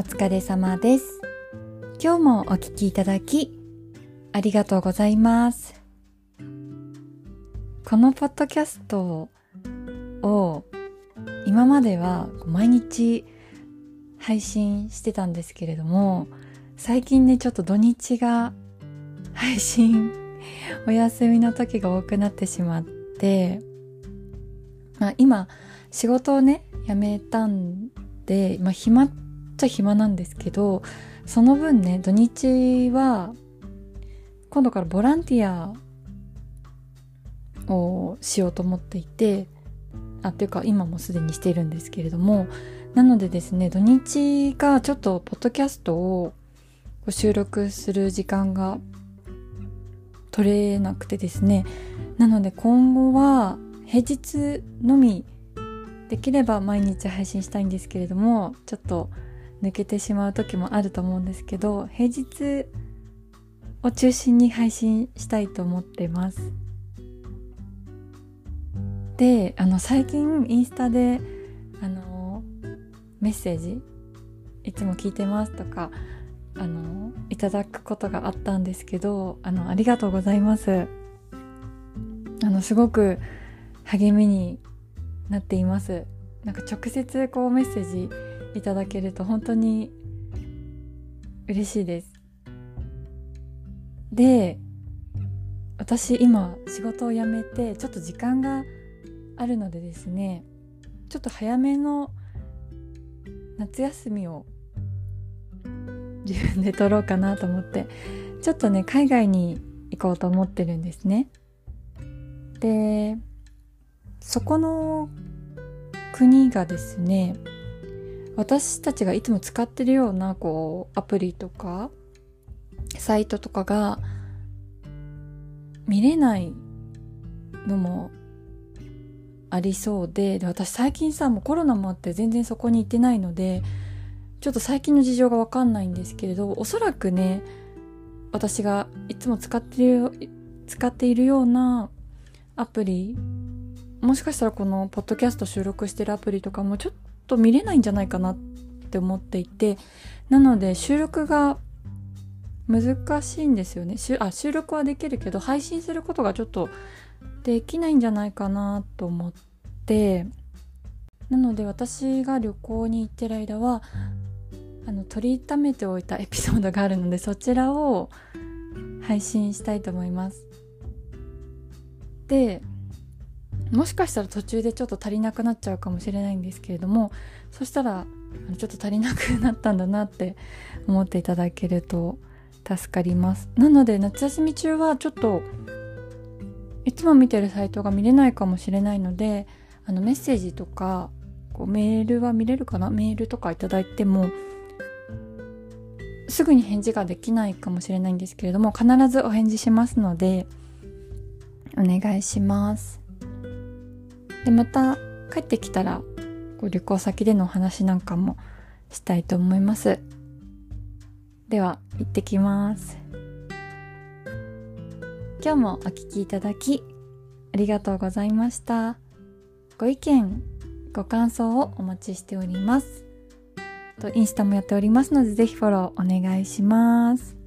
お疲れ様です。今日もお聞きいただき、ありがとうございます。このポッドキャストを今までは毎日配信してたんですけれども、最近ね、ちょっと土日が配信お休みの時が多くなってしまって、まあ今仕事をね、辞めたんで、まあ暇っちゃ暇なんですけど、その分ね、土日は今度からボランティアをしようと思っていて、あ、っていうか今もすでにしているんですけれども、なのでですね、土日がちょっとポッドキャストを収録する時間が取れなくてですね、なので今後は平日のみできれば毎日配信したいんですけれども、ちょっと抜けてしまう時もあると思うんですけど、平日を中心に配信したいと思ってます。で、あの最近インスタであのメッセージいつも聞いてますとかあのいただくことがあったんですけど、あのありがとうございます。あのすごく励みになっています。なんか直接こうメッセージいただけると本当に嬉しいです。で、私今仕事を辞めてちょっと時間があるのでですね、ちょっと早めの夏休みを自分で取ろうかなと思って、ちょっとね、海外に行こうと思ってるんですね。で、そこの国がですね、私たちがいつも使ってるような、こう、アプリとか、サイトとかが見れないのもありそうで、で、私最近さ、もうコロナもあって全然そこに行ってないので、ちょっと最近の事情がわかんないんですけれど、おそらくね、私がいつも使ってる、使っているようなアプリ、もしかしたらこのポッドキャスト収録してるアプリとかもちょっと見れないんじゃないかなって思っていて、なので収録が難しいんですよね。しあ収録はできるけど配信することがちょっとできないんじゃないかなと思って、なので私が旅行に行ってる間は、あの、取りためておいたエピソードがあるので、そちらを配信したいと思います。で、もしかしたら途中でちょっと足りなくなっちゃうかもしれないんですけれども、そしたら、ちょっと足りなくなったんだなって思っていただけると助かります。なので、夏休み中はちょっと、いつも見てるサイトが見れないかもしれないので、あの、メッセージとか、こうメールは見れるかな？メールとかいただいても、すぐに返事ができないかもしれないんですけれども、必ずお返事しますので、お願いします。で、また帰ってきたら、こう旅行先でのお話なんかもしたいと思います。では、行ってきます。今日もお聞きいただき、ありがとうございました。ご意見、ご感想をお待ちしております。とインスタもやっておりますので、ぜひフォローお願いします。